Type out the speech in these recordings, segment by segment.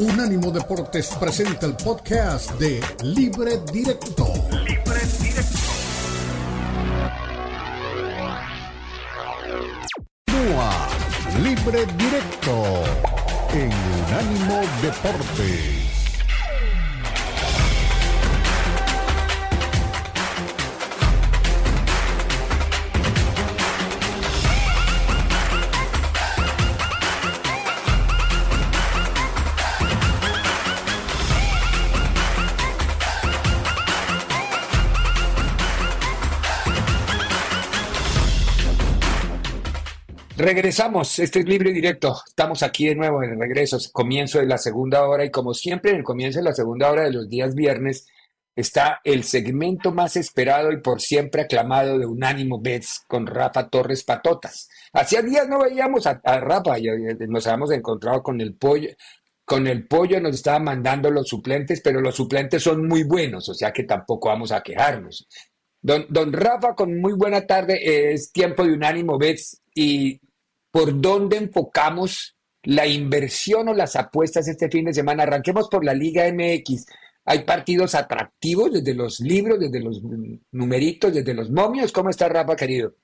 Unánimo Deportes presenta el podcast de Libre Directo. Libre Directo. Libre Directo en Unánimo Deportes. Regresamos, este es libre directo. Estamos aquí de nuevo en el regreso, comienzo de la segunda hora y como siempre en el comienzo de la segunda hora de los días viernes está el segmento más esperado y por siempre aclamado de Unánimo Bets con Rafa Torres Patotas. Hacía días no veíamos a, Rafa, y, nos habíamos encontrado con el pollo, con el pollo nos estaba mandando los suplentes, pero los suplentes son muy buenos, o sea que tampoco vamos a quejarnos. Don, don Rafa, con muy buena tarde, es tiempo de Unánimo Bets y por dónde enfocamos la inversión o las apuestas este fin de semana. Arranquemos por la Liga MX. Hay partidos atractivos desde los libros, desde los numeritos, desde los momios. ¿Cómo está Rafa, querido?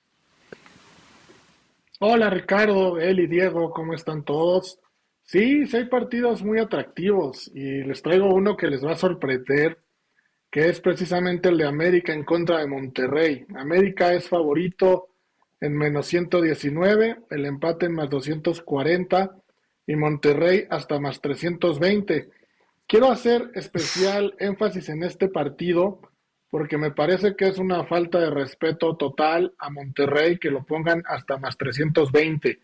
Hola Ricardo, Eli, Diego, ¿cómo están todos? Sí, sí hay partidos muy atractivos y les traigo uno que les va a sorprender, que es precisamente el de América en contra de Monterrey. América es favorito en menos 119, el empate en más 240 y Monterrey hasta más 320. Quiero hacer especial énfasis en este partido porque me parece que es una falta de respeto total a Monterrey que lo pongan hasta más 320.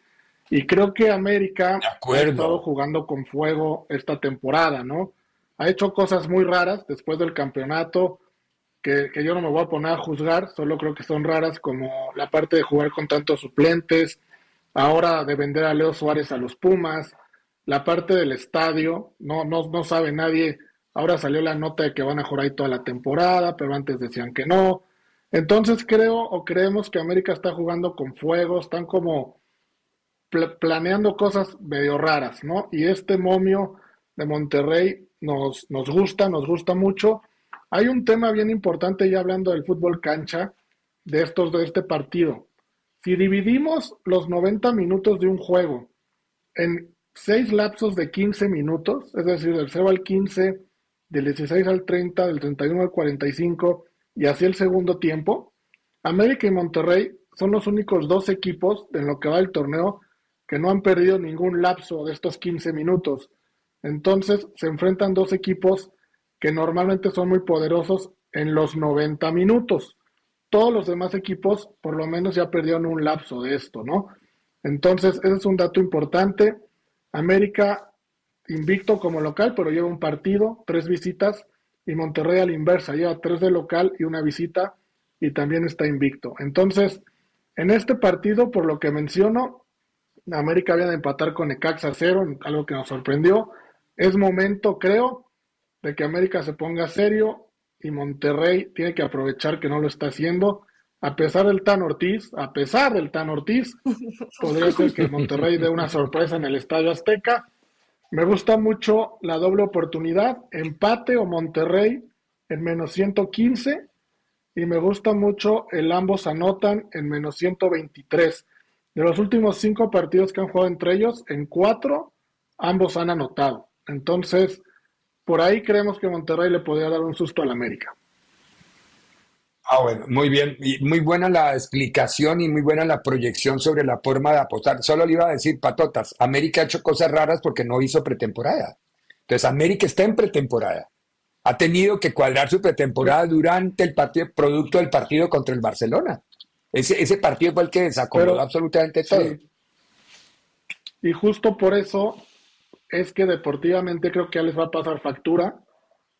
Y creo que América ha estado jugando con fuego esta temporada, ¿no? Ha hecho cosas muy raras después del campeonato, que, yo no me voy a poner a juzgar, solo creo que son raras como la parte de jugar con tantos suplentes, ahora de vender a Leo Suárez a los Pumas, la parte del estadio, no, no, no sabe nadie, ahora salió la nota de que van a jugar ahí toda la temporada, pero antes decían que no. Entonces creo o creemos que América está jugando con fuego, están como planeando cosas medio raras, ¿no? Y este momio de Monterrey nos, nos gusta, nos gusta mucho hay un tema bien importante ya hablando del fútbol cancha de estos de este partido. Si dividimos los 90 minutos de un juego en seis lapsos de 15 minutos, es decir, del 0 al 15, del 16 al 30, del 31 al 45 y así el segundo tiempo, América y Monterrey son los únicos dos equipos en lo que va el torneo que no han perdido ningún lapso de estos 15 minutos. Entonces se enfrentan dos equipos que normalmente son muy poderosos en los 90 minutos. Todos los demás equipos por lo menos ya perdieron un lapso de esto, ¿no? Entonces, ese es un dato importante. América invicto como local, pero lleva un partido, tres visitas, y Monterrey a la inversa, lleva tres de local y una visita, y también está invicto. Entonces, en este partido, por lo que menciono, América viene a empatar con Ecaxa cero, algo que nos sorprendió. Es momento, creo, de que América se ponga serio y Monterrey tiene que aprovechar que no lo está haciendo. A pesar del Tan Ortiz, a pesar del Tan Ortiz, podría ser que Monterrey dé una sorpresa en el Estadio Azteca. Me gusta mucho la doble oportunidad, empate o Monterrey en menos 115 y me gusta mucho el ambos anotan en menos 123. De los últimos cinco partidos que han jugado entre ellos, en cuatro ambos han anotado. Entonces, por ahí creemos que Monterrey le podría dar un susto al América. Ah, bueno, muy bien. Y muy buena la explicación y muy buena la proyección sobre la forma de apostar. Solo le iba a decir, patotas, América ha hecho cosas raras porque no hizo pretemporada. Entonces, América está en pretemporada. Ha tenido que cuadrar su pretemporada durante el partido, producto del partido contra el Barcelona. Ese, ese partido fue el que desacomodó absolutamente todo. Y justo por eso es que deportivamente creo que ya les va a pasar factura.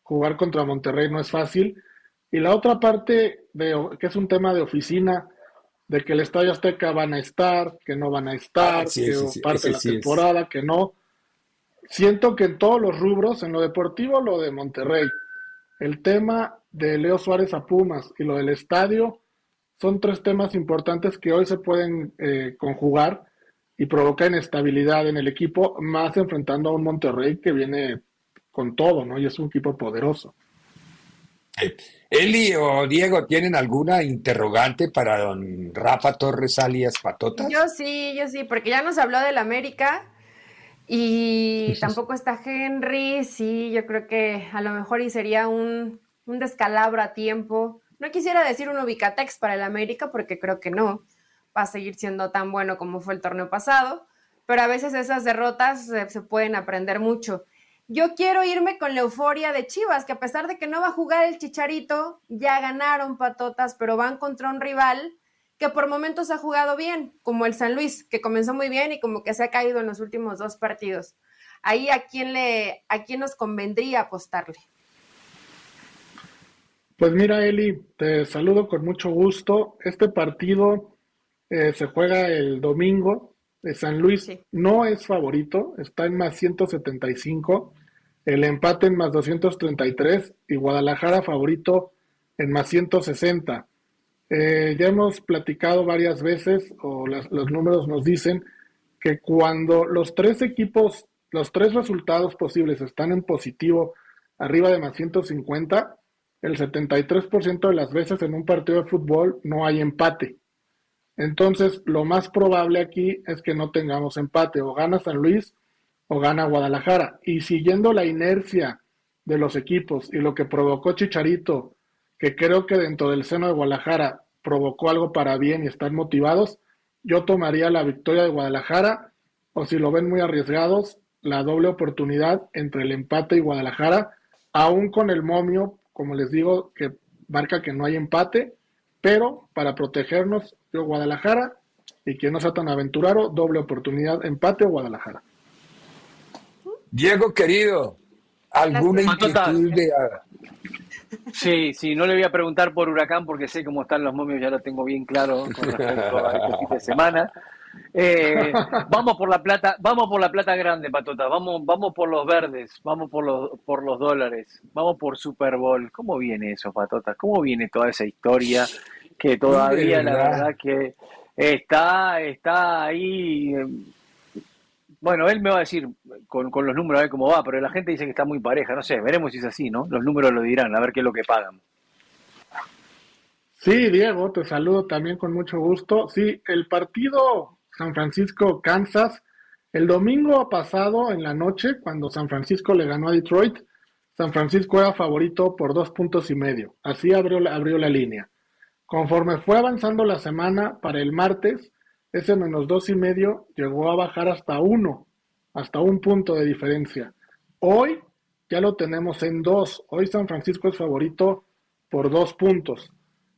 Jugar contra Monterrey no es fácil. Y la otra parte, de, que es un tema de oficina, de que el Estadio Azteca van a estar, que no van a estar, ah, que parte de la temporada, que no. Siento que en todos los rubros, en lo deportivo, lo de Monterrey, el tema de Leo Suárez a Pumas y lo del estadio, son tres temas importantes que hoy se pueden eh, conjugar y provoca inestabilidad en el equipo, más enfrentando a un Monterrey que viene con todo, ¿no? Y es un equipo poderoso. Eli o Diego, ¿tienen alguna interrogante para don Rafa Torres alias Patota? Yo sí, yo sí, porque ya nos habló del América y tampoco está Henry, sí, yo creo que a lo mejor y sería un, un descalabro a tiempo. No quisiera decir un ubicatex para el América porque creo que no, a seguir siendo tan bueno como fue el torneo pasado, pero a veces esas derrotas se pueden aprender mucho. Yo quiero irme con la euforia de Chivas, que a pesar de que no va a jugar el Chicharito, ya ganaron patotas, pero van contra un rival que por momentos ha jugado bien, como el San Luis, que comenzó muy bien y como que se ha caído en los últimos dos partidos. Ahí a quién le, a quién nos convendría apostarle. Pues mira, Eli, te saludo con mucho gusto. Este partido eh, se juega el domingo San Luis no es favorito, está en más 175, el empate en más 233 y Guadalajara favorito en más 160. Eh, ya hemos platicado varias veces, o los números nos dicen, que cuando los tres equipos, los tres resultados posibles están en positivo arriba de más 150, el 73% de las veces en un partido de fútbol no hay empate. Entonces, lo más probable aquí es que no tengamos empate, o gana San Luis o gana Guadalajara. Y siguiendo la inercia de los equipos y lo que provocó Chicharito, que creo que dentro del seno de Guadalajara provocó algo para bien y están motivados, yo tomaría la victoria de Guadalajara, o si lo ven muy arriesgados, la doble oportunidad entre el empate y Guadalajara, aún con el momio, como les digo, que marca que no hay empate, pero para protegernos, yo Guadalajara y que no sea tan aventurado, doble oportunidad, empate o Guadalajara. Diego querido, ¿alguna inquietud de... Sí, sí, no le voy a preguntar por Huracán porque sé cómo están los momios, ya lo tengo bien claro con respecto a este fin de semana. Eh, vamos por la plata, vamos por la plata grande, Patota, vamos, vamos por los verdes, vamos por los, por los dólares, vamos por Super Bowl. ¿Cómo viene eso, Patota? ¿Cómo viene toda esa historia? Que todavía la verdad que está, está ahí. Eh, bueno, él me va a decir con, los números a ver cómo va, pero la gente dice que está muy pareja, no sé, veremos si es así, ¿no? Los números lo dirán, a ver qué es lo que pagan. Sí, Diego, te saludo también con mucho gusto. Sí, el partido San Francisco-Kansas, el domingo pasado en la noche, cuando San Francisco le ganó a Detroit, San Francisco era favorito por dos puntos y medio. Así abrió, abrió la línea. Conforme fue avanzando la semana, para el martes, ese menos dos y medio llegó a bajar hasta uno, hasta un punto de diferencia. Hoy ya lo tenemos en dos. Hoy San Francisco es favorito por dos puntos.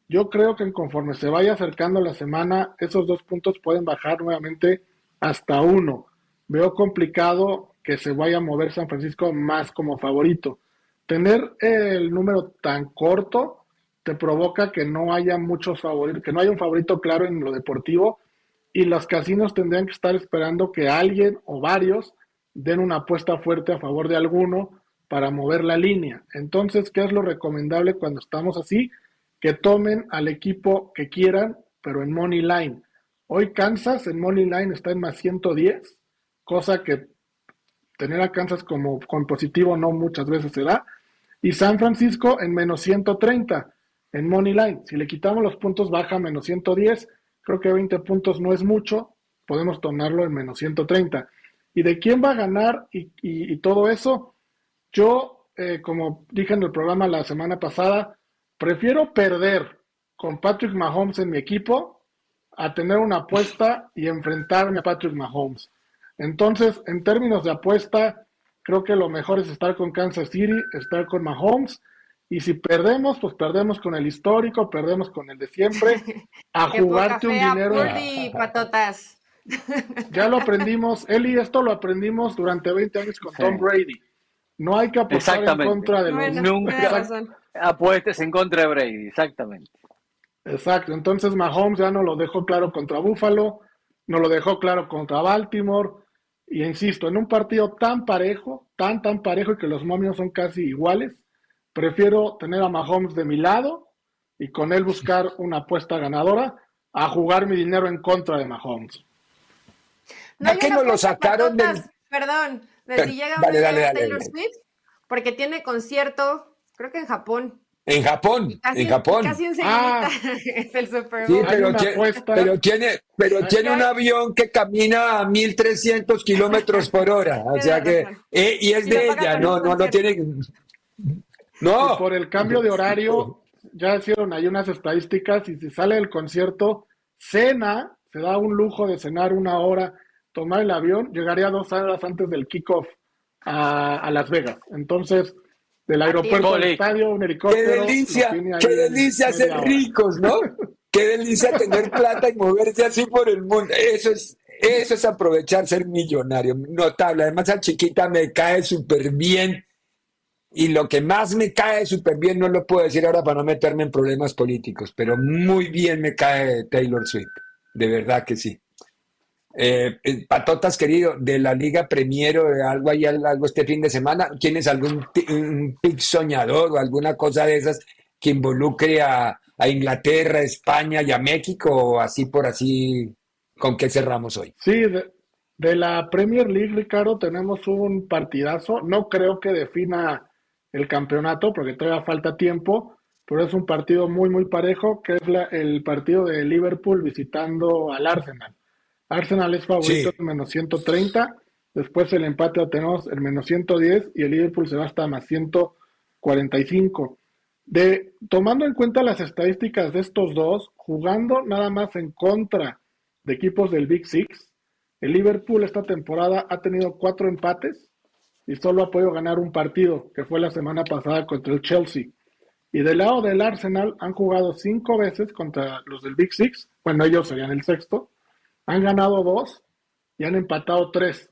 Yo creo que conforme se vaya acercando la semana, esos dos puntos pueden bajar nuevamente hasta uno. Veo complicado que se vaya a mover San Francisco más como favorito. Tener el número tan corto te provoca que no haya muchos favoritos, que no haya un favorito claro en lo deportivo y los casinos tendrían que estar esperando que alguien o varios den una apuesta fuerte a favor de alguno para mover la línea. Entonces, ¿qué es lo recomendable cuando estamos así? Que tomen al equipo que quieran, pero en Money Line. Hoy Kansas en Money Line está en más 110, cosa que tener a Kansas como con positivo no muchas veces se da, y San Francisco en menos 130 en Money Line. Si le quitamos los puntos, baja menos 110. Creo que 20 puntos no es mucho. Podemos tomarlo en menos 130. ¿Y de quién va a ganar y, todo eso? Yo, eh, como dije en el programa la semana pasada, prefiero perder con Patrick Mahomes en mi equipo a tener una apuesta y enfrentarme a Patrick Mahomes. Entonces, en términos de apuesta, creo que lo mejor es estar con Kansas City, estar con Mahomes y si perdemos, pues perdemos con el histórico, perdemos con el de siempre. A jugarte un dinero. patotas. Ya lo aprendimos, Eli, esto lo aprendimos durante 20 años con Tom Brady. No hay que apostar en contra de los. Nunca apuestes en contra de Brady, exactamente. Exacto, entonces Mahomes ya no lo dejó claro contra Buffalo, no lo dejó claro contra Baltimore. Y insisto, en un partido tan parejo, tan, tan parejo y que los momios son casi iguales, Prefiero tener a Mahomes de mi lado y con él buscar una apuesta ganadora a jugar mi dinero en contra de Mahomes. No ¿A qué no lo sacaron del... Perdón, de si llega dale, dale, dale, Taylor dale. Swift, porque tiene concierto, creo que en Japón. En Japón, Casi, en Japón. Casi enseguida Ah. es el Super Sí, Bowl. pero, una tiene, apuesta. pero tiene, pero tiene un avión que camina a 1300 kilómetros por hora. O sea que, eh, y es Y de ella, no, no, no concierto. Tiene. Y No, por el cambio de horario, ya hicieron ahí unas estadísticas y si sale del concierto, cena, se da un lujo de cenar una hora, tomar el avión, llegaría dos horas antes del kickoff a, a Las Vegas. Entonces, del aeropuerto al estadio, un qué helicóptero. delicia, tiene ahí qué delicia ser hora. ricos, ¿no? Qué delicia tener plata y moverse así por el mundo. Eso es, eso es aprovechar ser millonario. Notable. Además, a chiquita me cae súper bien. Y lo que más me cae súper bien, no lo puedo decir ahora para no meterme en problemas políticos, pero muy bien me cae Taylor Swift. De verdad que sí. Eh, eh, Patotas, querido, de la Liga Premier o algo ahí, algo este fin de semana, ¿tienes algún un pick soñador o alguna cosa de esas que involucre a, a Inglaterra, España y a México o así por así? ¿Con qué cerramos hoy? Sí, de, de la Premier League, Ricardo, tenemos un partidazo. No creo que defina el campeonato porque todavía falta tiempo, pero es un partido muy, muy parejo, que es la- el partido de Liverpool visitando al Arsenal. Arsenal es favorito Sí. en menos 130, después el empate lo tenemos en menos 110 y el Liverpool se va hasta más 145. De, tomando en cuenta las estadísticas de estos dos, jugando nada más en contra de equipos del Big Six, el Liverpool esta temporada ha tenido cuatro empates y solo ha podido ganar un partido, que fue la semana pasada contra el Chelsea. Y del lado del Arsenal han jugado cinco veces contra los del Big Six, bueno, ellos serían el sexto, han ganado dos y han empatado tres.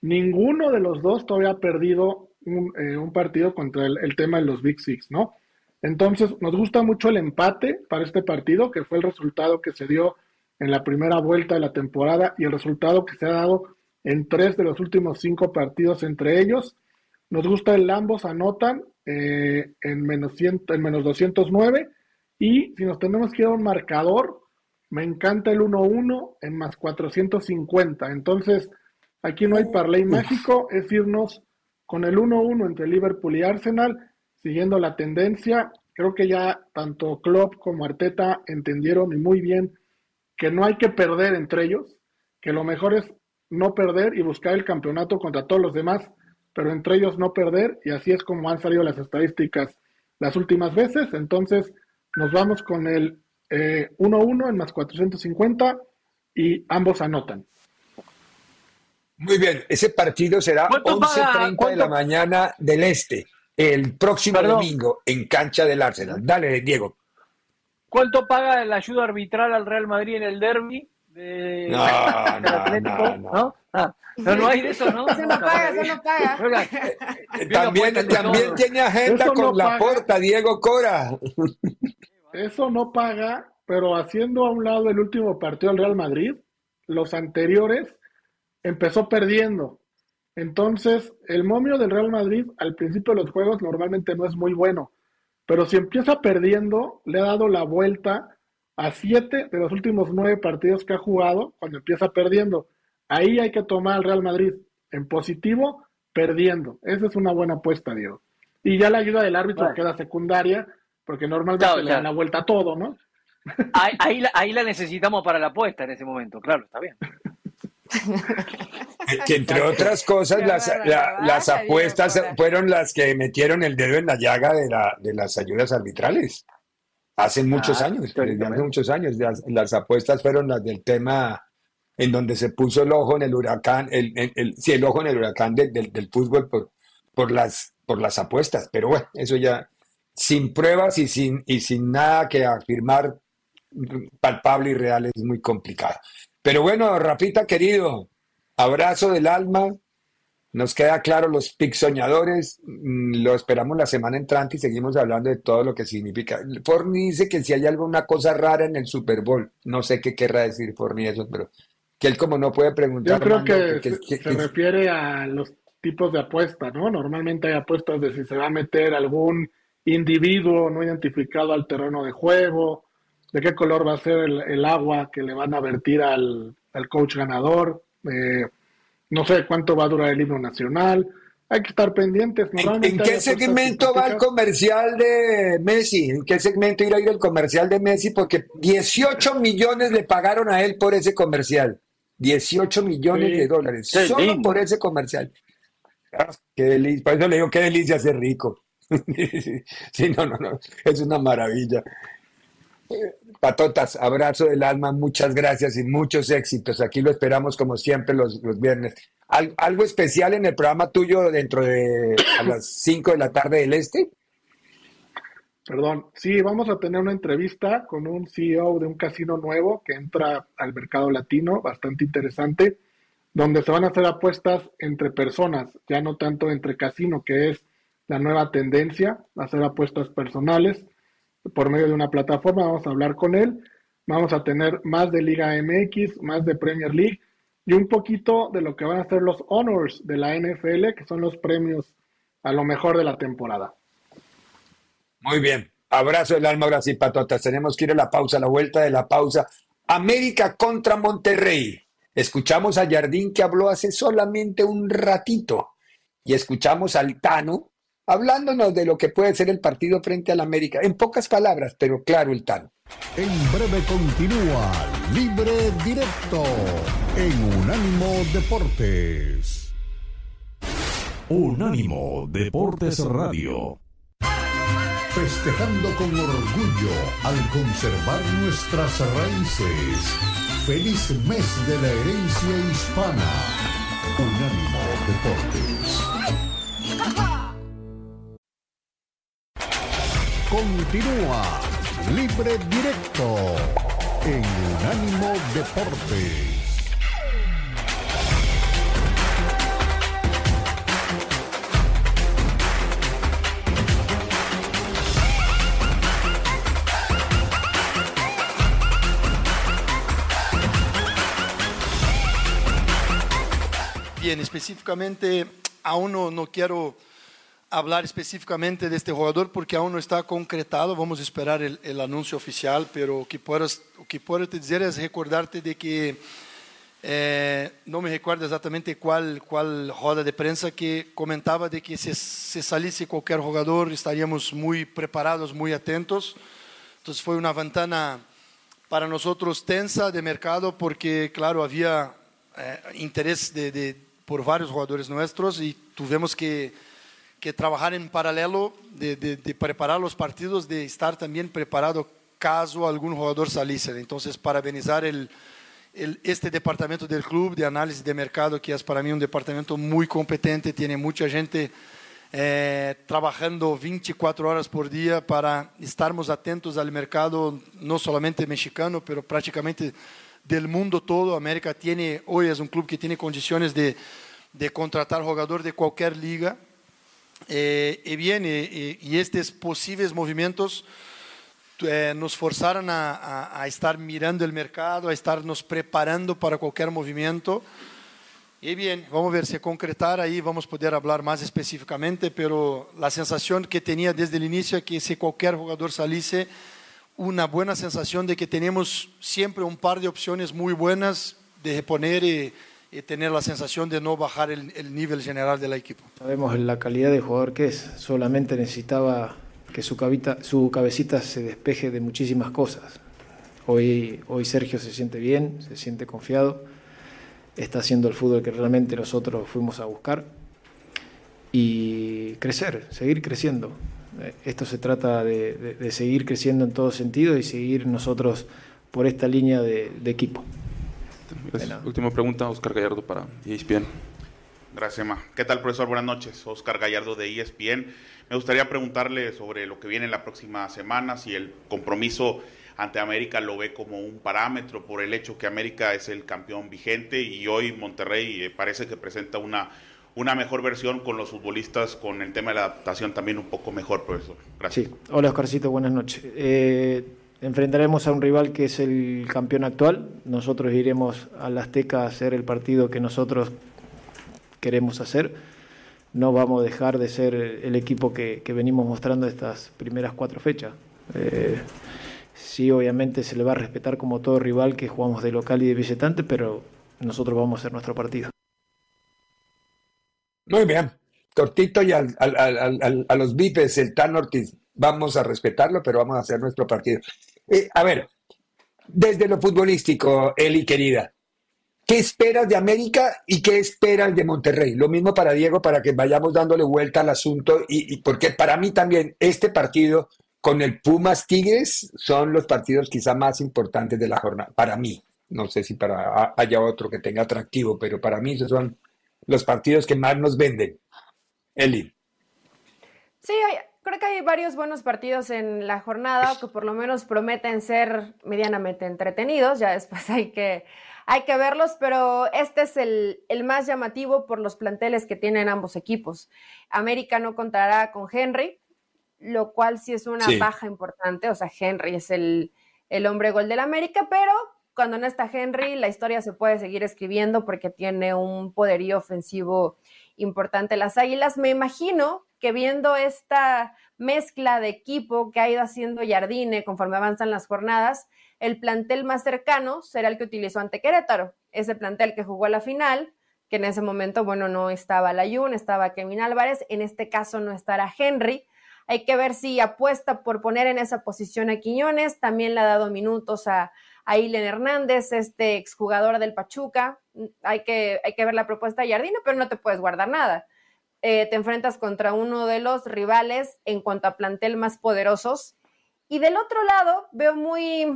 Ninguno de los dos todavía ha perdido un, eh, un partido contra el, el tema de los Big Six, ¿no? Entonces, nos gusta mucho el empate para este partido, que fue el resultado que se dio en la primera vuelta de la temporada y el resultado que se ha dado en tres de los últimos cinco partidos entre ellos. Nos gusta el ambos anotan eh, en, menos 100 en menos 209 y si nos tenemos que ir a un marcador, me encanta el 1-1 en más 450. Entonces, aquí no hay parlay mágico, es irnos con el 1-1 entre Liverpool y Arsenal, siguiendo la tendencia. Creo que ya tanto Klopp como Arteta entendieron y muy bien que no hay que perder entre ellos, que lo mejor es no perder y buscar el campeonato contra todos los demás, pero entre ellos no perder, y así es como han salido las estadísticas las últimas veces. Entonces, nos vamos con el eh, 1-1 en más 450 y ambos anotan. Muy bien, ese partido será ¿Cuánto 11.30 paga? de la mañana del Este, el próximo Perdón. domingo en cancha del Arsenal. Dale, Diego. ¿Cuánto paga la ayuda arbitral al Real Madrid en el derby? De... No, del no, Atlético? no, no. Ah, no, no hay de eso, ¿no? Eso no paga, eso no paga. Oiga, Eh, Bien También, también tiene agenda Eso con no la paga. porta, Diego Cora. Eso no paga, pero haciendo a un lado el último partido del Real Madrid, los anteriores empezó perdiendo. Entonces, el momio del Real Madrid al principio de los juegos normalmente no es muy bueno, pero si empieza perdiendo, le ha dado la vuelta a siete de los últimos nueve partidos que ha jugado cuando empieza perdiendo. Ahí hay que tomar al Real Madrid en positivo, perdiendo. Esa es una buena apuesta, Diego. Y ya la ayuda del árbitro Bueno. queda secundaria, porque normalmente Claro, le claro. dan la vuelta a todo, ¿no? ahí, ahí la, ahí la necesitamos para la apuesta en ese momento, claro, está bien. Que entre otras cosas, las, la- las apuestas fueron las que metieron el dedo en la llaga de, la, de las ayudas arbitrales. Hace muchos Ah, años, desde hace muchos años. Las, las apuestas fueron las del tema en donde se puso el ojo en el huracán, el, el, el- sí, el ojo en el huracán del- del, del fútbol por, por, las, por las apuestas. Pero bueno, eso ya sin pruebas y sin, y sin nada que afirmar palpable y real es muy complicado. Pero bueno, Rafita querido, abrazo del alma. Nos queda claro los pics soñadores. mm, Lo esperamos la semana entrante y seguimos hablando de todo lo que significa. Forni dice que si hay alguna cosa rara en el Super Bowl, no sé qué querrá decir Forni eso, pero que él como no puede preguntar. Yo creo que, que- se, que- se que- refiere a los tipos de apuesta, ¿no? Normalmente hay apuestas de si se va a meter algún individuo no identificado al terreno de juego, de qué color va a ser el, el agua que le van a vertir al, al coach ganador. Eh, no sé cuánto va a durar el himno nacional. Hay que estar pendientes. ¿En, qué segmento va el comercial de Messi? ¿En qué segmento irá a ir el comercial de Messi? Porque 18 millones le pagaron a él por ese comercial. 18 millones de dólares. solo por ese comercial. Ah, qué delicia. Por eso le digo, qué delicia ser rico. sí, no, no, no. Es una maravilla. Patotas, abrazo del alma, muchas gracias y muchos éxitos. Aquí lo esperamos como siempre los, viernes. ¿Algo especial en el programa tuyo dentro de a las 5 de la tarde del este? Perdón, sí, vamos a tener una entrevista con un CEO de un casino nuevo que entra al mercado latino, bastante interesante, donde se van a hacer apuestas entre personas, ya no tanto entre casino, que es la nueva tendencia, hacer apuestas personales por medio de una plataforma, vamos a hablar con él, vamos a tener más de Liga MX, más de Premier League y un poquito de lo que van a ser los honors de la NFL, que son los premios a lo mejor de la temporada. Muy bien, abrazo del alma, ahora sí, patotas, tenemos que ir a la pausa, a la vuelta de la pausa. América contra Monterrey. Escuchamos a Jardín que habló hace solamente un ratito y escuchamos al Tano hablándonos de lo que puede ser el partido frente al América. En pocas palabras, pero claro el tal. En breve continúa Libre Directo en Unánimo Deportes. Unánimo Deportes Radio. Festejando con orgullo al conservar nuestras raíces. Feliz mes de la herencia hispana. Unánimo Deportes. Continúa Libre Directo en Unánimo Deportes. Bien, específicamente aún no, no quiero hablar específicamente de este jugador porque aún no está concretado, vamos a esperar el, el anuncio oficial, pero que, puedas, que puedo te dizer es recordarte de que eh, no me recuerdo exactamente cuál, cuál roda de prensa que comentaba de que si, si saliese cualquier jugador estaríamos muy preparados, muy atentos. Entonces fue una ventana para nosotros tensa de mercado porque, claro, había eh, interés de, de, por varios jugadores nuestros y tuvimos que que trabajar en paralelo de, preparar los partidos, de estar también preparado caso algún jugador saliese. Entonces, parabenizar el, el, este departamento del club de análisis de mercado, que es para mí un departamento muy competente, tiene mucha gente eh, trabajando 24 horas por día para estarmos atentos al mercado, no solamente mexicano, pero prácticamente del mundo todo. América tiene, hoy es un club que tiene condiciones de, de contratar jugador de cualquier liga eh, y bien, y, y, estos posibles movimientos eh, nos forzaron a, a, a, estar mirando el mercado, a estarnos preparando para cualquier movimiento. Y bien, vamos a ver si concretar ahí, vamos a poder hablar más específicamente, pero la sensación que tenía desde el inicio es que si cualquier jugador saliese, una buena sensación de que tenemos siempre un par de opciones muy buenas de reponer y y tener la sensación de no bajar el, el, nivel general del equipo. Sabemos la calidad de jugador que es, solamente necesitaba que su, cabita, su cabecita se despeje de muchísimas cosas. Hoy, hoy Sergio se siente bien, se siente confiado, está haciendo el fútbol que realmente nosotros fuimos a buscar y crecer, seguir creciendo. Esto se trata de, de, de seguir creciendo en todo sentido y seguir nosotros por esta línea de, de equipo. Gracias. Última pregunta, Oscar Gallardo para ESPN. Gracias, Emma. ¿Qué tal, profesor? Buenas noches. Oscar Gallardo de ESPN. Me gustaría preguntarle sobre lo que viene en la próxima semana, si el compromiso ante América lo ve como un parámetro por el hecho que América es el campeón vigente y hoy Monterrey eh, parece que presenta una, una mejor versión con los futbolistas, con el tema de la adaptación también un poco mejor, profesor. Gracias. Sí. Hola, Oscarcito, buenas noches. Eh, enfrentaremos a un rival que es el campeón actual. Nosotros iremos al Azteca a hacer el partido que nosotros queremos hacer. No vamos a dejar de ser el equipo que, que venimos mostrando estas primeras cuatro fechas. Eh, sí, obviamente se le va a respetar como todo rival que jugamos de local y de visitante, pero nosotros vamos a hacer nuestro partido. Muy bien. Cortito y a los bipes, el Tan Ortiz. Vamos a respetarlo, pero vamos a hacer nuestro partido. Eh, a ver, desde lo futbolístico, Eli querida, ¿qué esperas de América y qué esperas de Monterrey? Lo mismo para Diego, para que vayamos dándole vuelta al asunto, y, porque para mí también este partido con el Pumas Tigres son los partidos quizá más importantes de la jornada, para mí. No sé si para haya otro que tenga atractivo, pero para mí esos son los partidos que más nos venden. Eli. Sí, creo que hay varios buenos partidos en la jornada que por lo menos prometen ser medianamente entretenidos. Ya después hay que, hay que verlos, pero este es el, más llamativo por los planteles que tienen ambos equipos. América no contará con Henry, lo cual sí es una baja importante. O sea, Henry es el, el hombre gol del América, pero cuando no está Henry, la historia se puede seguir escribiendo porque tiene un poderío ofensivo importante. Las Águilas, me imagino que viendo esta mezcla de equipo que ha ido haciendo Jardine conforme avanzan las jornadas, el plantel más cercano será el que utilizó ante Querétaro, ese plantel que jugó a la final, que en ese momento, bueno, no estaba Layun, estaba Kevin Álvarez, en este caso no estará Henry. Hay que ver si apuesta por poner en esa posición a Quiñones, también le ha dado minutos a, a Ilen Hernández, este exjugador del Pachuca. Hay que, hay que ver la propuesta de Jardino, pero no te puedes guardar nada. Eh, te enfrentas contra uno de los rivales en cuanto a plantel más poderosos. Y del otro lado, veo muy,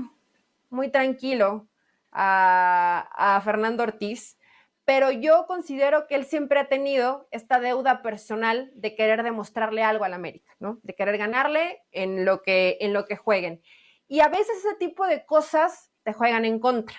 muy tranquilo a, Fernando Ortiz, pero yo considero que él siempre ha tenido esta deuda personal de querer demostrarle algo al América, ¿no? De querer ganarle en lo que, en lo que jueguen. Y a veces ese tipo de cosas te juegan en contra.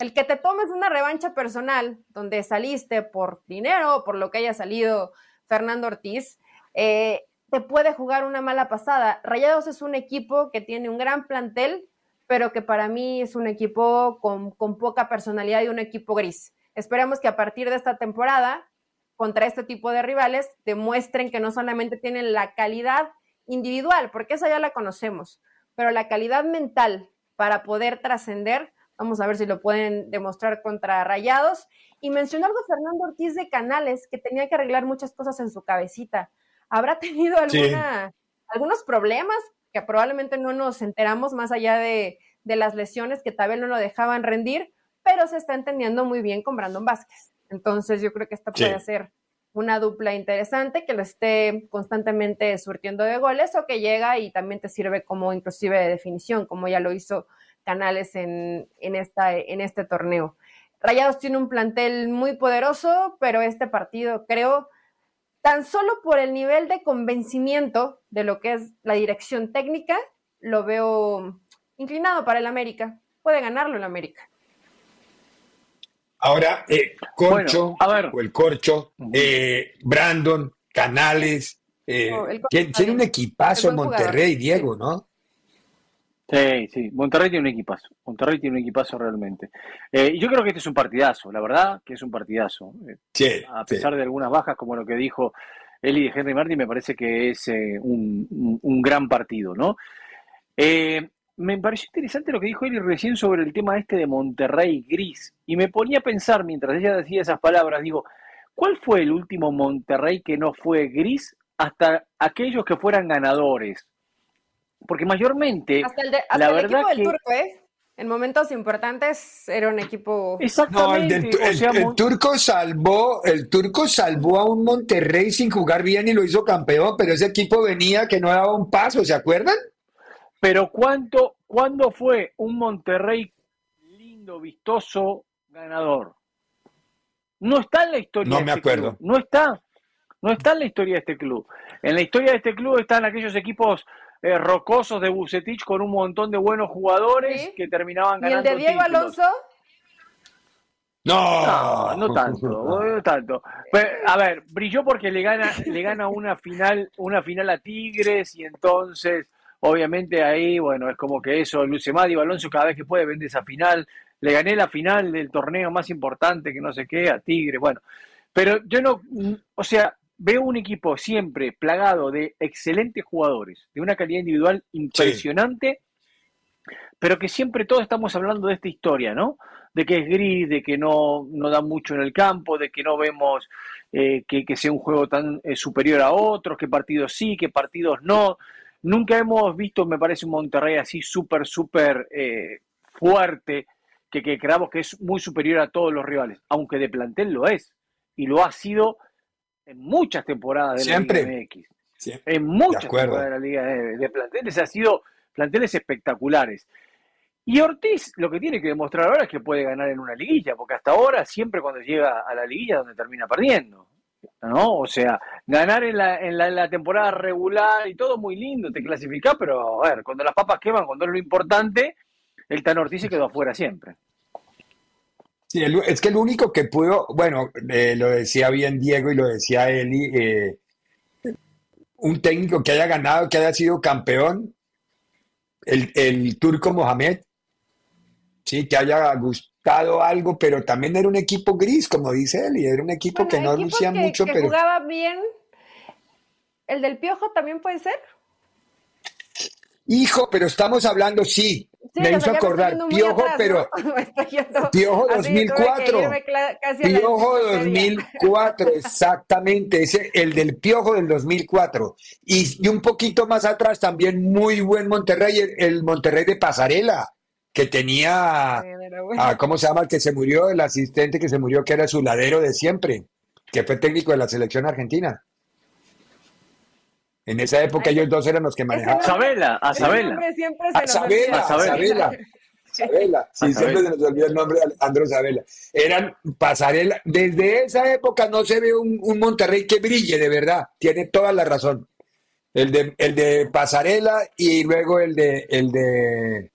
El que te tomes una revancha personal donde saliste por dinero o por lo que haya salido Fernando Ortiz, eh, te puede jugar una mala pasada. Rayados es un equipo que tiene un gran plantel, pero que para mí es un equipo con, con poca personalidad y un equipo gris. Esperamos que a partir de esta temporada, contra este tipo de rivales, demuestren que no solamente tienen la calidad individual, porque esa ya la conocemos, pero la calidad mental para poder trascender. Vamos a ver si lo pueden demostrar contra Rayados. Y mencionó algo Fernando Ortiz de Canales, que tenía que arreglar muchas cosas en su cabecita. ¿Habrá tenido alguna, algunos problemas que probablemente no nos enteramos más allá de, las lesiones que tal vez no lo dejaban rendir, pero se está entendiendo muy bien con Brandon Vázquez. Entonces yo creo que esta puede ser una dupla interesante que lo esté constantemente surtiendo de goles o que llega y también te sirve como inclusive de definición, como ya lo hizo Canales en, en, esta, en este torneo. Rayados tiene un plantel muy poderoso, pero este partido creo, tan solo por el nivel de convencimiento de lo que es la dirección técnica, lo veo inclinado para el América. Puede ganarlo el América. Ahora, eh, Corcho, o el Corcho, eh, Brandon, Canales, eh, tiene un equipazo en Monterrey, Diego, ¿no? Sí, sí, Monterrey tiene un equipazo, Monterrey tiene un equipazo realmente. Eh, yo creo que este es un partidazo, la verdad que es un partidazo. Sí, a pesar de algunas bajas, como lo que dijo Eli de Henry Martin, me parece que es un, un, gran partido, ¿no? Eh, me pareció interesante lo que dijo Eli recién sobre el tema este de Monterrey gris. Y me ponía a pensar mientras ella decía esas palabras, digo, ¿cuál fue el último Monterrey que no fue gris hasta aquellos que fueran ganadores? Porque mayormente, hasta el, la verdad del turco, ¿eh? En momentos importantes era un equipo. Exactamente. No, el, turco salvó, el turco salvó a un Monterrey sin jugar bien y lo hizo campeón, pero ese equipo venía que no daba un paso, ¿se acuerdan? Pero ¿cuánto, ¿cuándo fue un Monterrey lindo, vistoso, ganador? No está en la historia. No de me este acuerdo. No está. No está en la historia de este club. En la historia de este club están aquellos equipos eh, rocosos de Bucetich con un montón de buenos jugadores que terminaban ganando. ¿Y el de Diego Alonso? No. no, tanto, no tanto. a ver, brilló porque le gana, le gana una final, una final a Tigres y entonces Obviamente ahí, bueno, es como que eso, Luce Madio Alonso cada vez que puede vende esa final. Le gané la final del torneo más importante que no sé qué, a Tigre, bueno. Pero yo no, o sea, veo un equipo siempre plagado de excelentes jugadores, de una calidad individual impresionante, pero que siempre todos estamos hablando de esta historia, ¿no? de que es gris, de que no, no da mucho en el campo, de que no vemos eh, que, sea un juego tan eh, superior a otros, qué partidos sí, qué partidos no. Nunca hemos visto, me parece, un Monterrey así súper, súper eh, fuerte, que, que creamos que es muy superior a todos los rivales, aunque de plantel lo es, y lo ha sido en muchas temporadas de la Liga MX. En muchas temporadas de la Liga de, de planteles ha sido planteles espectaculares. Y Ortiz lo que tiene que demostrar ahora es que puede ganar en una liguilla, porque hasta ahora siempre cuando llega a la liguilla es donde termina perdiendo. ¿no? O sea, ganar en la, en la, temporada regular y todo muy lindo, te clasifica, pero a ver, cuando las papas queman, cuando es lo importante, el Tan Ortiz se quedó afuera siempre. Sí, es que el único que pudo, bueno, eh, lo decía bien Diego y lo decía Eli, eh, un técnico que haya ganado, que haya sido campeón, el, el turco Mohamed, sí, que haya gustado algo, pero también era un equipo gris, como dice y era un equipo que no lucía mucho, que pero jugaba bien. ¿El del Piojo también puede ser? Hijo, pero estamos hablando, sí, me hizo acordar, Piojo, pero Piojo 2004, Piojo 2004, exactamente, ese, el del Piojo del 2004, y, y, un poquito más atrás también muy buen Monterrey, el Monterrey de Pasarela, que tenía, ¿cómo se llama el que se murió? El asistente que se murió, que era su ladero de siempre, que fue técnico de la selección argentina. En esa época ellos dos eran los que manejaban. Sabela, a Sabela. A Sabela, Sabela. Sabela. Sí, siempre se nos olvida el nombre de Alejandro Sabela. Eran pasarela. Desde esa época no se ve un, un Monterrey que brille, de verdad. Tiene toda la razón. El de, el de pasarela y luego el de, el de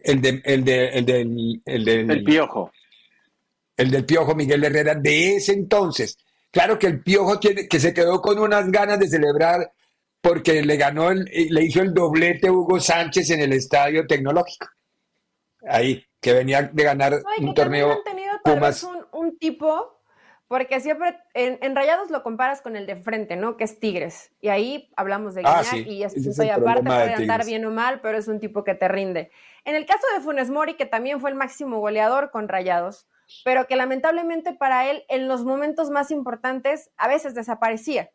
el, de, el, de, el, del, el del... Piojo. El del Piojo Miguel Herrera de ese entonces. Claro que el Piojo tiene, que se quedó con unas ganas de celebrar porque le ganó, le hizo el doblete Hugo Sánchez en el Estadio Tecnológico. Ahí, que venía de ganar un torneo. Han tenido tal vez un, un, tipo, porque siempre en, Rayados lo comparas con el de frente, ¿no? Que es Tigres. Y ahí hablamos de ah, Guiñac y estoy aparte puede andar bien o mal, pero es un tipo que te rinde. En el caso de Funes Mori, que también fue el máximo goleador con Rayados, pero que lamentablemente para él en los momentos más importantes a veces desaparecía.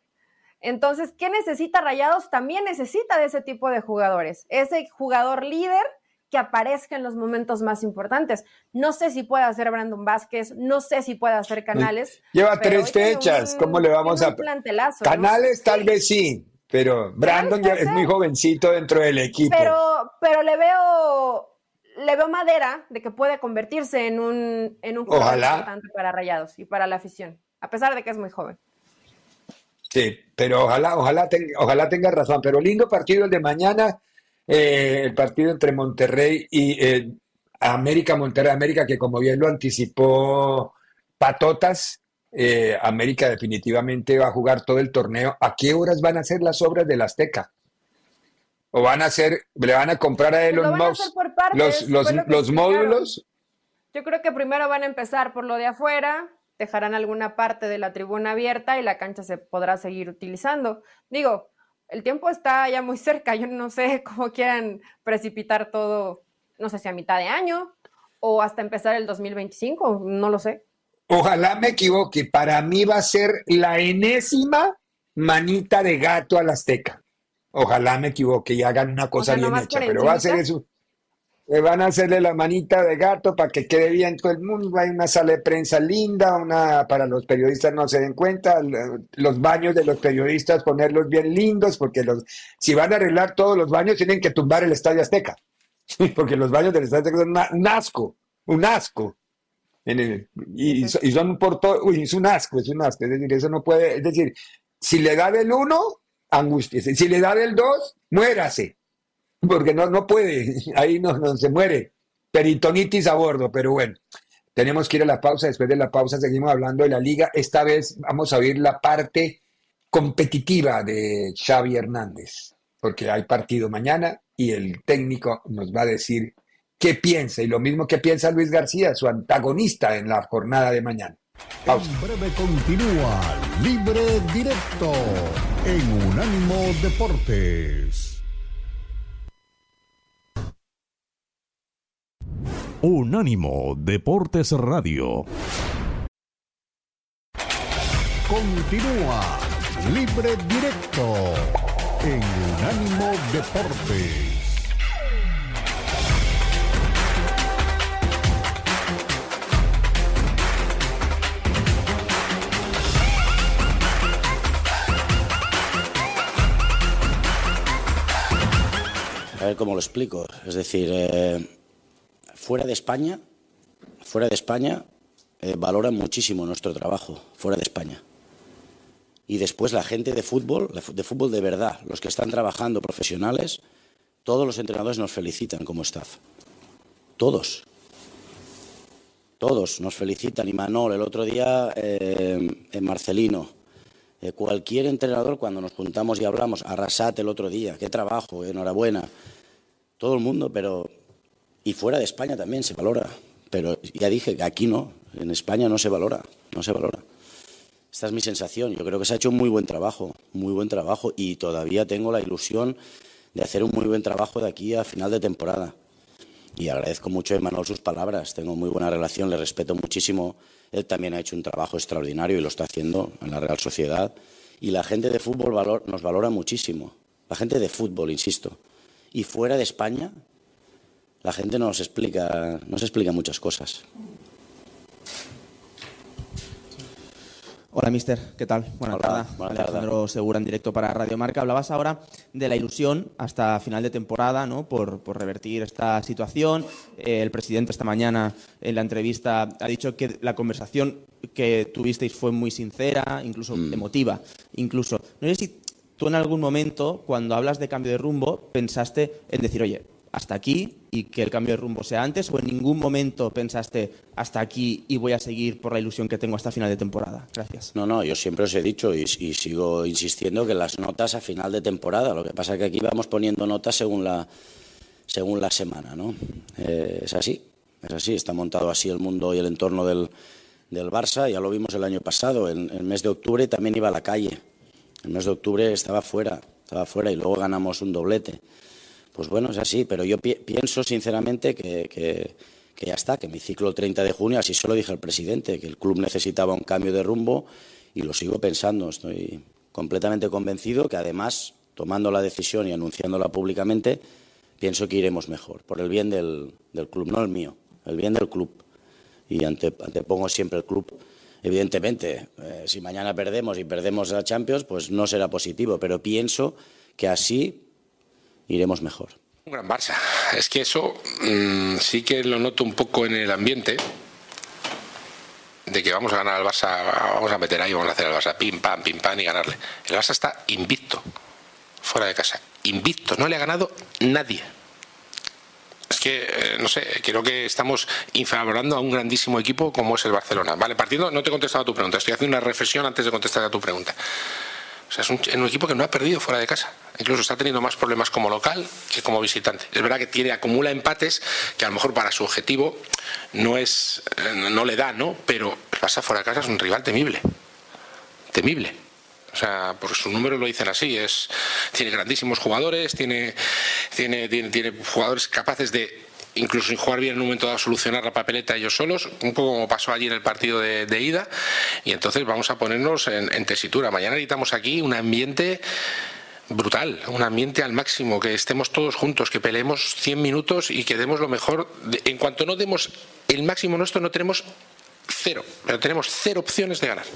Entonces, ¿qué necesita Rayados? También necesita de ese tipo de jugadores, ese jugador líder que aparezca en los momentos más importantes. No sé si puede hacer Brandon Vázquez, no sé si puede hacer Canales. Lleva tres fechas, ¿cómo le vamos a... Canales tal vez sí, pero Brandon ya es muy jovencito dentro del equipo. Pero, pero le veo le veo madera de que puede convertirse en un, en un jugador importante para Rayados y para la afición, a pesar de que es muy joven. Sí, pero ojalá, ojalá, tenga, ojalá tenga razón. Pero lindo partido el de mañana, eh, el partido entre Monterrey y eh, América, Monterrey, América, que como bien lo anticipó Patotas, eh, América definitivamente va a jugar todo el torneo. ¿A qué horas van a ser las obras del Azteca? ¿O van a hacer, le van a comprar a Elon Musk los, los, los módulos? Yo creo que primero van a empezar por lo de afuera, dejarán alguna parte de la tribuna abierta y la cancha se podrá seguir utilizando. Digo, el tiempo está ya muy cerca, yo no sé cómo quieran precipitar todo, no sé si a mitad de año o hasta empezar el 2025, no lo sé. Ojalá me equivoque, para mí va a ser la enésima manita de gato al Azteca. Ojalá me equivoque y hagan una cosa bien hecha, pero va a ser eso. Le van a hacerle la manita de gato para que quede bien todo el mundo. Hay una sala de prensa linda, una para los periodistas no se den cuenta, los baños de los periodistas ponerlos bien lindos, porque los, si van a arreglar todos los baños tienen que tumbar el Estadio Azteca, porque los baños del Estadio Azteca son un asco, un asco. y, son por todo, uy, es un asco, es un asco, es decir, eso no puede, es decir, si le da del uno, angustia. Si le da del 2, muérase, porque no, no puede, ahí no, no se muere. Peritonitis a bordo, pero bueno. Tenemos que ir a la pausa, después de la pausa seguimos hablando de la liga. Esta vez vamos a oír la parte competitiva de Xavi Hernández, porque hay partido mañana y el técnico nos va a decir qué piensa y lo mismo que piensa Luis García, su antagonista en la jornada de mañana. En breve continúa Libre Directo en Unánimo Deportes. Unánimo Deportes Radio. Continúa Libre Directo en Unánimo Deportes. A ver cómo lo explico. Es decir, eh, fuera de España, fuera de España, eh, valoran muchísimo nuestro trabajo, fuera de España. Y después la gente de fútbol, de fútbol de verdad, los que están trabajando profesionales, todos los entrenadores nos felicitan como staff. Todos. Todos nos felicitan. Y Manol, el otro día eh, Marcelino, eh, cualquier entrenador cuando nos juntamos y hablamos, Arrasate el otro día, qué trabajo, enhorabuena. Todo el mundo, pero... Y fuera de España también se valora. Pero ya dije que aquí no, en España no se valora, no se valora. Esta es mi sensación. Yo creo que se ha hecho un muy buen trabajo, muy buen trabajo y todavía tengo la ilusión de hacer un muy buen trabajo de aquí a final de temporada. Y agradezco mucho a Emanuel sus palabras. Tengo muy buena relación, le respeto muchísimo. Él también ha hecho un trabajo extraordinario y lo está haciendo en la Real Sociedad. Y la gente de fútbol nos valora muchísimo. La gente de fútbol, insisto. Y fuera de España, la gente nos explica, nos explica muchas cosas. Hola, mister. ¿Qué tal? Buenas tardes. Alejandro Segura en directo para Radio Marca. Hablabas ahora de la ilusión hasta final de temporada, ¿no? Por, revertir esta situación. Eh, el presidente esta mañana en la entrevista ha dicho que la conversación que tuvisteis fue muy sincera, incluso mm. emotiva. Incluso, no sé si tú en algún momento, cuando hablas de cambio de rumbo, pensaste en decir, oye, hasta aquí y que el cambio de rumbo sea antes o en ningún momento pensaste hasta aquí y voy a seguir por la ilusión que tengo hasta final de temporada? Gracias. No, no, yo siempre os he dicho y, sigo insistiendo que las notas a final de temporada, lo que pasa es que aquí vamos poniendo notas según la, según la semana, ¿no? Eh, es así, es así, está montado así el mundo y el entorno del, del Barça, ya lo vimos el año pasado, en el mes de octubre también iba a la calle, el mes de octubre estaba fuera, estaba fuera y luego ganamos un doblete. Pues bueno, es así, pero yo pienso sinceramente que, ya está, que mi ciclo el 30 de junio, así se lo dije al presidente, que el club necesitaba un cambio de rumbo y lo sigo pensando. Estoy completamente convencido que además, tomando la decisión y anunciándola públicamente, pienso que iremos mejor, por el bien del, club, no el mío, el bien del club. Y antepongo siempre el club. Evidentemente, eh, si mañana perdemos y perdemos la Champions, pues no será positivo, pero pienso que así iremos mejor. Un gran Barça. Es que eso mm, sí que lo noto un poco en el ambiente de que vamos a ganar al Barça, vamos a meter ahí, vamos a hacer al Barça pim pam, pim pam y ganarle. El Barça está invicto, fuera de casa, invicto, no le ha ganado nadie. Es que, eh, no sé, creo que estamos infravalorando a un grandísimo equipo como es el Barcelona. Vale, partiendo, no te he contestado a tu pregunta, estoy haciendo una reflexión antes de contestar a tu pregunta. O sea, es un, equipo que no ha perdido fuera de casa. Incluso está teniendo más problemas como local que como visitante. Es verdad que tiene, acumula empates que a lo mejor para su objetivo no es, eh, no le da, ¿no? Pero pasa fuera de casa es un rival temible. Temible. O sea, por su número lo dicen así, es, tiene grandísimos jugadores, tiene, tiene, tiene, tiene jugadores capaces de incluso sin jugar bien en un momento dado solucionar la papeleta ellos solos, un poco como pasó allí en el partido de, ida, y entonces vamos a ponernos en, tesitura. Mañana necesitamos aquí un ambiente brutal, un ambiente al máximo, que estemos todos juntos, que peleemos 100 minutos y que demos lo mejor. En cuanto no demos el máximo nuestro, no tenemos cero, pero tenemos cero opciones de ganar.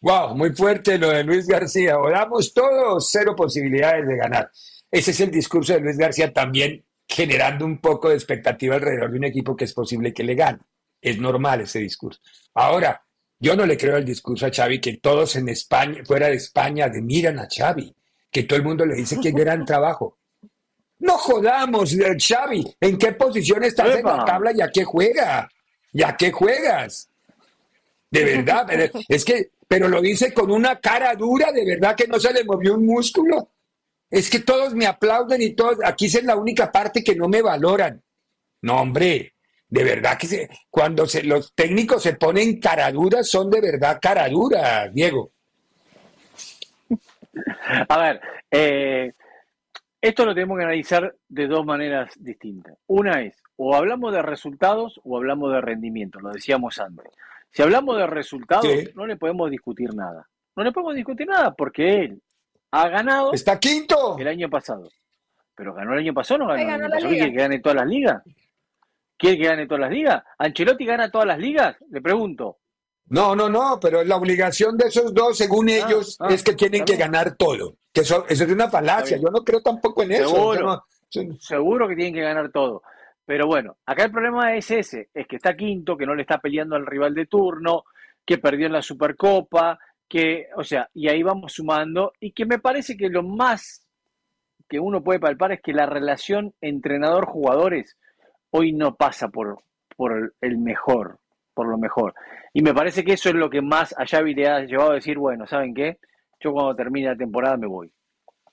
Wow, muy fuerte lo de Luis García. Damos todos cero posibilidades de ganar. Ese es el discurso de Luis García también generando un poco de expectativa alrededor de un equipo que es posible que le gane. Es normal ese discurso. Ahora, yo no le creo el discurso a Xavi que todos en España, fuera de España, admiran a Xavi, que todo el mundo le dice que es gran trabajo. No jodamos, eh, Xavi, ¿en qué posición estás en la tabla y a qué juega? ¿Y a qué juegas? De verdad, es que, pero lo dice con una cara dura, de verdad que no se le movió un músculo es que todos me aplauden y todos, aquí es la única parte que no me valoran. No, hombre, de verdad que cuando se, los técnicos se ponen caraduras, son de verdad caraduras, Diego. A ver, eh, Esto lo tenemos que analizar de dos maneras distintas. Una es, o hablamos de resultados o hablamos de rendimiento, lo decíamos antes. Si hablamos de resultados, no le podemos discutir nada. No le podemos discutir nada porque él ha ganado. Está quinto. El año pasado. Pero ganó el año pasado, no ganó, el año pasado. ¿Quiere que gane todas las ligas? ¿Quiere que gane todas las ligas? ¿Ancelotti gana todas las ligas? Le pregunto. No, no, no, pero la obligación de esos dos, según ah, ellos, ah, es que tienen que ganar todo. Que eso, es una falacia. Yo no creo tampoco en eso. Seguro que tienen que ganar todo. Pero bueno, acá el problema es ese, es que está quinto, que no le está peleando al rival de turno, que perdió en la Supercopa, que, o sea, y ahí vamos sumando, y que me parece que lo más que uno puede palpar es que la relación entrenador-jugadores hoy no pasa por, por el mejor, por lo mejor. Y me parece que eso es lo que más a Xavi le ha llevado a decir, bueno, ¿saben qué? Yo cuando termine la temporada me voy.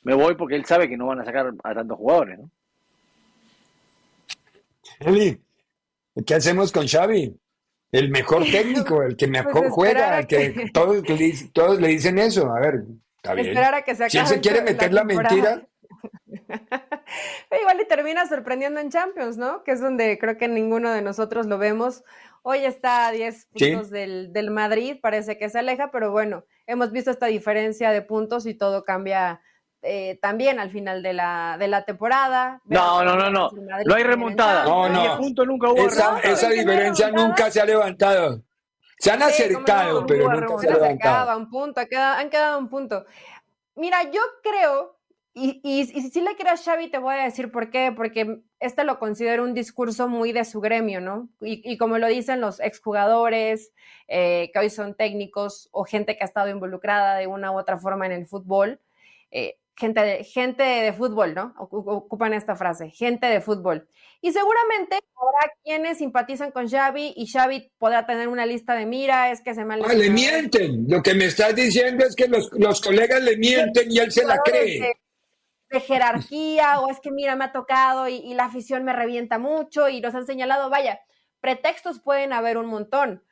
Me voy porque él sabe que no van a sacar a tantos jugadores, ¿no? ¿qué hacemos con Xavi? El mejor técnico, el que mejor pues juega, el que, Todos, todos, le dicen eso. A ver, está bien. si él se quiere meter la mentira, Igual y termina sorprendiendo en Champions, ¿no? Que es donde creo que ninguno de nosotros lo vemos. Hoy está a 10 puntos del, del, Madrid, parece que se aleja, pero bueno, hemos visto esta diferencia de puntos y todo cambia eh, también al final de la, de la temporada. No, no, no, no. No hay remontada. No, no. nunca hubo esa, esa diferencia nunca se ha levantado. Se han acercado, pero nunca se, ha levantado. Un punto, han quedado un punto. Mira, yo creo y, y, si le quiero a Xavi, te voy a decir por qué, porque este lo considero un discurso muy de su gremio, ¿no? Y, como lo dicen los exjugadores, eh, que hoy son técnicos o gente que ha estado involucrada de una u otra forma en el fútbol, eh, gente, de, gente de fútbol, ¿no? Ocupan esta frase, gente de fútbol. Y seguramente habrá quienes simpatizan con Xavi y Xavi podrá tener una lista de mira, es que se me... Ah, le mienten. Lo que me estás diciendo es que los, los colegas le mienten y él se la cree de jerarquía o es que mira, me ha tocado y, la afición me revienta mucho y nos han señalado, vaya, pretextos pueden haber un montón.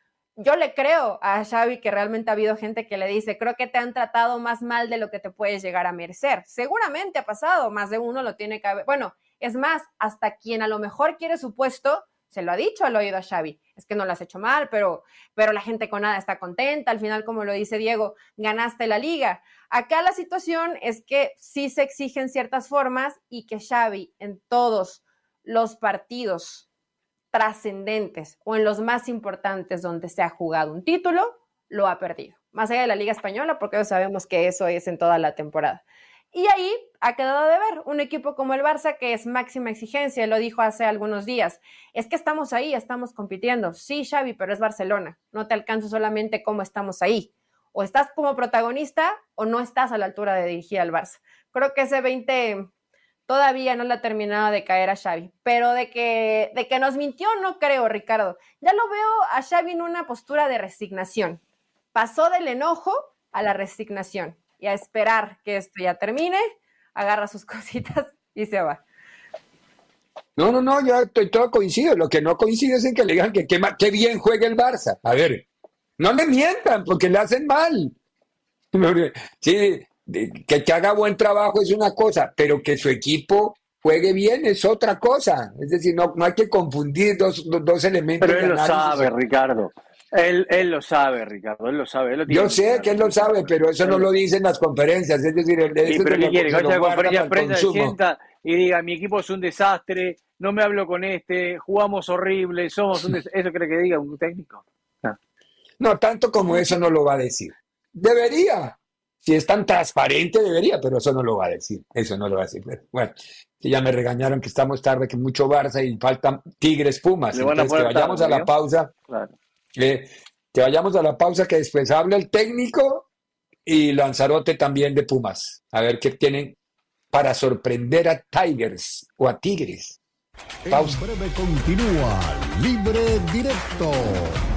Yo le creo a Xavi que realmente ha habido gente que le dice, creo que te han tratado más mal de lo que te puedes llegar a merecer. Seguramente ha pasado, más de uno lo tiene que haber. Bueno, es más, hasta quien a lo mejor quiere su puesto, se lo ha dicho al oído a Xavi, es que no lo has hecho mal, pero, pero la gente con nada está contenta, al final, como lo dice Diego, ganaste la liga. Acá la situación es que sí se exigen ciertas formas y que Xavi en todos los partidos trascendentes o en los más importantes donde se ha jugado un título, lo ha perdido. Más allá de la Liga Española, porque sabemos que eso es en toda la temporada. Y ahí ha quedado de ver un equipo como el Barça que es máxima exigencia, lo dijo hace algunos días. Es que estamos ahí, estamos compitiendo. Sí, Xavi, pero es Barcelona. No te alcanzo solamente cómo estamos ahí. O estás como protagonista o no estás a la altura de dirigir al Barça. Creo que ese 20 todavía no le ha terminado de caer a Xavi, pero de que, de que nos mintió no creo, Ricardo. Ya lo veo a Xavi en una postura de resignación. Pasó del enojo a la resignación y a esperar que esto ya termine, agarra sus cositas y se va. No, no, no, yo estoy todo coincido. Lo que no coincide es en que le digan que qué bien juega el Barça. A ver, no le mientan porque le hacen mal. Sí, que, que haga buen trabajo es una cosa, pero que su equipo juegue bien es otra cosa. Es decir, no, no hay que confundir dos, dos, elementos. Pero él lo sabe, Ricardo. Él, él lo sabe, Ricardo, él lo sabe. Yo sé que él lo sabe, pero eso no lo dice en las conferencias. Es decir, él, sí, pero ¿qué quiere? Que vaya a conferencia prensa, sienta y diga, mi equipo es un desastre, no me hablo con este, jugamos horrible, somos un desastre. ¿Eso cree que diga un técnico? No. no, tanto como eso no lo va a decir. Debería. Si es tan transparente, debería, pero eso no lo va a decir. Eso no lo va a decir. Bueno, que ya me regañaron que estamos tarde, que mucho Barça y faltan Tigres Pumas. Entonces, que vayamos a la pausa. Claro que vayamos a la pausa, que después hable el técnico y Lanzarote también de Pumas. A ver qué tienen para sorprender a Tigers o a Tigres. Pausa. En breve continúa Libre Directo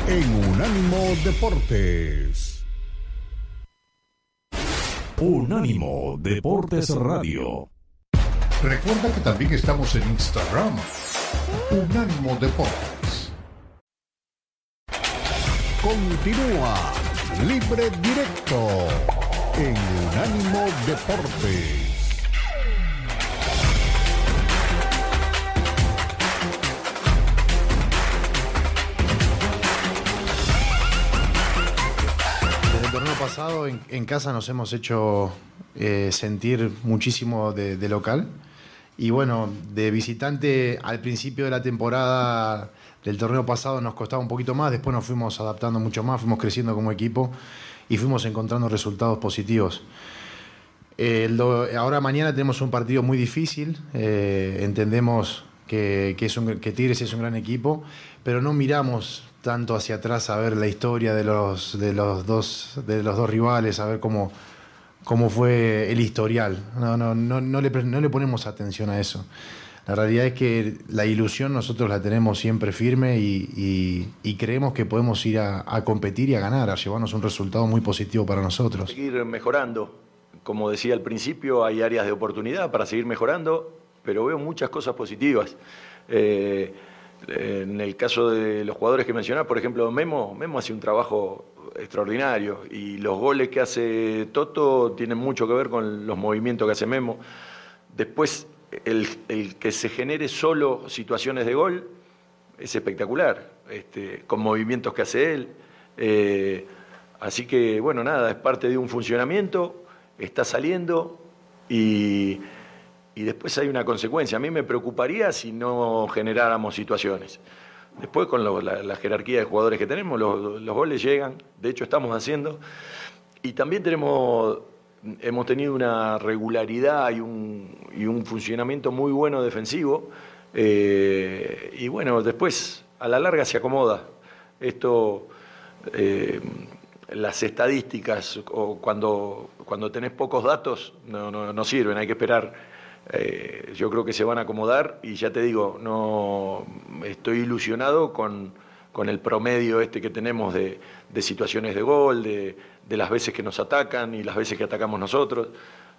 en Unánimo Deportes. Unánimo Deportes Radio. Recuerda que también estamos en Instagram. Unánimo Deportes. Continúa Libre Directo en Unánimo Deportes. Pasado en, casa nos hemos hecho eh, sentir muchísimo de, local. Y bueno, de visitante al principio de la temporada del torneo pasado nos costaba un poquito más, después nos fuimos adaptando mucho más, fuimos creciendo como equipo y fuimos encontrando resultados positivos. Ahora mañana tenemos un partido muy difícil, eh, entendemos que, que Tigres es un gran equipo, pero no miramos tanto hacia atrás a ver la historia de los, de los, dos, de los dos rivales, a ver cómo, cómo fue el historial. No, no, no, no, le, no le ponemos atención a eso. La realidad es que la ilusión nosotros la tenemos siempre firme y, y, creemos que podemos ir a, competir y a ganar, a llevarnos un resultado muy positivo para nosotros. Seguir mejorando. Como decía al principio, hay áreas de oportunidad para seguir mejorando, pero veo muchas cosas positivas. Eh, en el caso de los jugadores que mencionás, por ejemplo, Memo, Memo hace un trabajo extraordinario y los goles que hace Toto tienen mucho que ver con los movimientos que hace Memo. Después, el, que se genere solo situaciones de gol es espectacular, este, con movimientos que hace él. Eh, así que, bueno, nada, es parte de un funcionamiento, está saliendo y y después hay una consecuencia. A mí me preocuparía si no generáramos situaciones. Después, con la, jerarquía de jugadores que tenemos, los, goles llegan, de hecho estamos haciendo, y también tenemos, hemos tenido una regularidad y un, funcionamiento muy bueno defensivo, eh, y bueno, después a la larga se acomoda. Esto, eh, las estadísticas, o cuando, cuando tenés pocos datos, no, no sirven, hay que esperar eh, yo creo que se van a acomodar y ya te digo, no estoy ilusionado con, el promedio este que tenemos de, situaciones de gol, de, las veces que nos atacan y las veces que atacamos nosotros.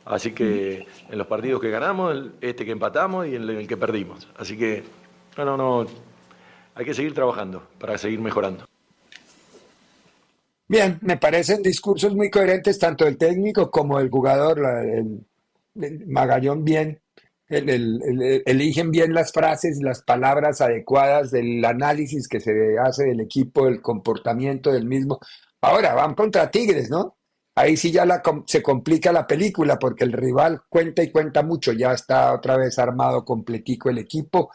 Así que en los partidos que ganamos, este que empatamos y en el que perdimos. Así que, no, no, no, hay que seguir trabajando para seguir mejorando. Bien, me parecen discursos muy coherentes tanto del técnico como del jugador. Magallón bien, eligen bien las frases, las palabras adecuadas del análisis que se hace del equipo, el comportamiento del mismo. Ahora van contra Tigres, ¿no? Ahí sí ya se complica la película porque el rival cuenta y cuenta mucho, ya está otra vez armado completico el equipo.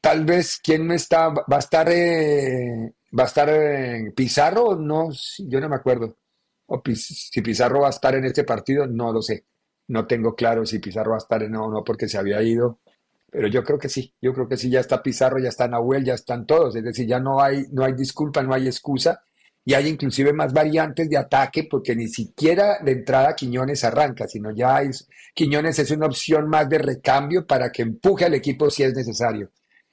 Tal vez quién no está, va a estar, eh, va a estar en Pizarro, no, yo no me acuerdo. O si Pizarro va a estar en este partido, no lo sé. No tengo claro si Pizarro va a estar en o no porque se había ido, pero yo creo que sí, yo creo que sí, ya está Pizarro, ya está Nahuel, ya están todos, es decir, ya no hay, no hay disculpa, no hay excusa, y hay inclusive más variantes de ataque porque ni siquiera de entrada Quiñones arranca, sino ya hay, Quiñones es una opción más de recambio para que empuje al equipo si es necesario.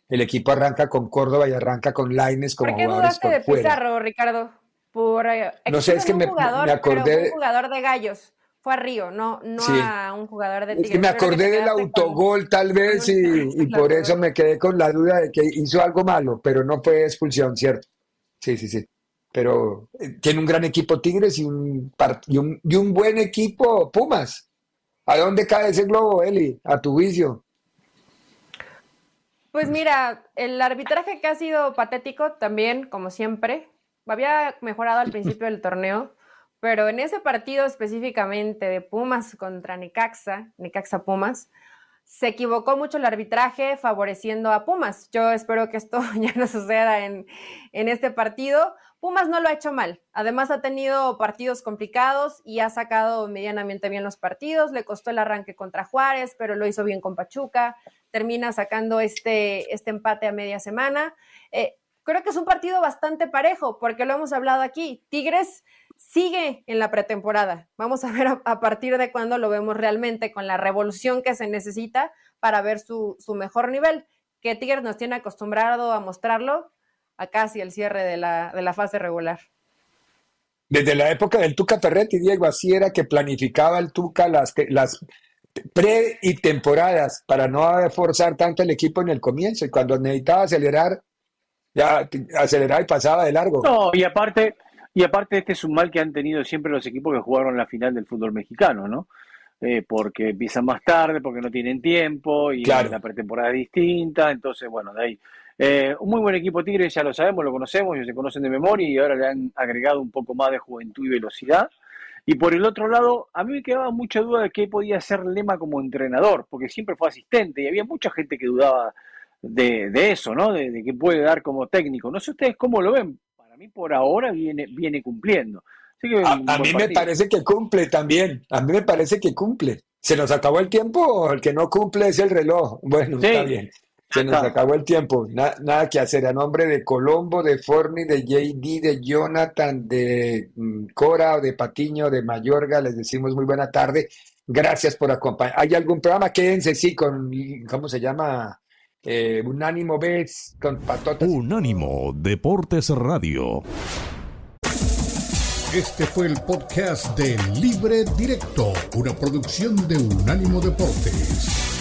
El equipo arranca con Córdoba y arranca con Laines como ¿Por qué jugadores por de Pizarro, Ricardo? Por, eh, no sé, es que me, me acordé. un jugador de gallos fue a Río, no, no a un jugador de Tigres. Es que me acordé del autogol tal vez y, por eso me quedé con la duda de que hizo algo malo, pero no fue expulsión, ¿cierto? Sí, sí, sí. Pero eh, tiene un gran equipo Tigres y un, y un, y un buen equipo Pumas. ¿A dónde cae ese globo, Eli? A tu vicio. Pues mira, el arbitraje que ha sido patético también, como siempre. Había mejorado al principio del torneo pero en ese partido específicamente de Pumas contra Necaxa, Necaxa Pumas, se equivocó mucho el arbitraje favoreciendo a Pumas. Yo espero que esto ya no suceda en, en este partido. Pumas no lo ha hecho mal. Además ha tenido partidos complicados y ha sacado medianamente bien los partidos. Le costó el arranque contra Juárez, pero lo hizo bien con Pachuca. Termina sacando este, este empate a media semana. Eh, creo que es un partido bastante parejo, porque lo hemos hablado aquí. Tigres sigue en la pretemporada. Vamos a ver a, partir de cuándo lo vemos realmente con la revolución que se necesita para ver su, mejor nivel. Que Tigres nos tiene acostumbrado a mostrarlo a casi el cierre de la, de la fase regular. Desde la época del Tuca Ferretti, Diego, así era que planificaba el Tuca las, las pre y temporadas para no forzar tanto el equipo en el comienzo y cuando necesitaba acelerar, ya aceleraba y pasaba de largo. No, y aparte, y aparte este es un mal que han tenido siempre los equipos que jugaron la final del fútbol mexicano, ¿no? Eh, porque empiezan más tarde, porque no tienen tiempo y la pretemporada es distinta, entonces bueno, de ahí. Eh, un muy buen equipo Tigre, ya lo sabemos, lo conocemos, ellos se conocen de memoria y ahora le han agregado un poco más de juventud y velocidad. Y por el otro lado, a mí me quedaba mucha duda de qué podía ser Lema como entrenador, porque siempre fue asistente y había mucha gente que dudaba de, eso, ¿no? De, de qué puede dar como técnico. No sé ustedes cómo lo ven. Mí por ahora viene, viene cumpliendo. a, mí me parece que cumple también. A mí me parece que cumple. ¿Se nos acabó el tiempo? El que no cumple es el reloj. Bueno, está bien. Se nos acabó el tiempo. nada que hacer. A nombre de Colombo, de Forni, de JD, de Jonathan, de mm, Cora, de Patiño, de Mayorga, les decimos muy buena tarde. Gracias por acompañar. ¿Hay algún programa? Quédense, sí, con, ¿cómo se llama? Eh, Unánimo Bets, con patotas. Unánimo Deportes Radio. Este fue el podcast de Libre Directo, una producción de Unánimo Deportes.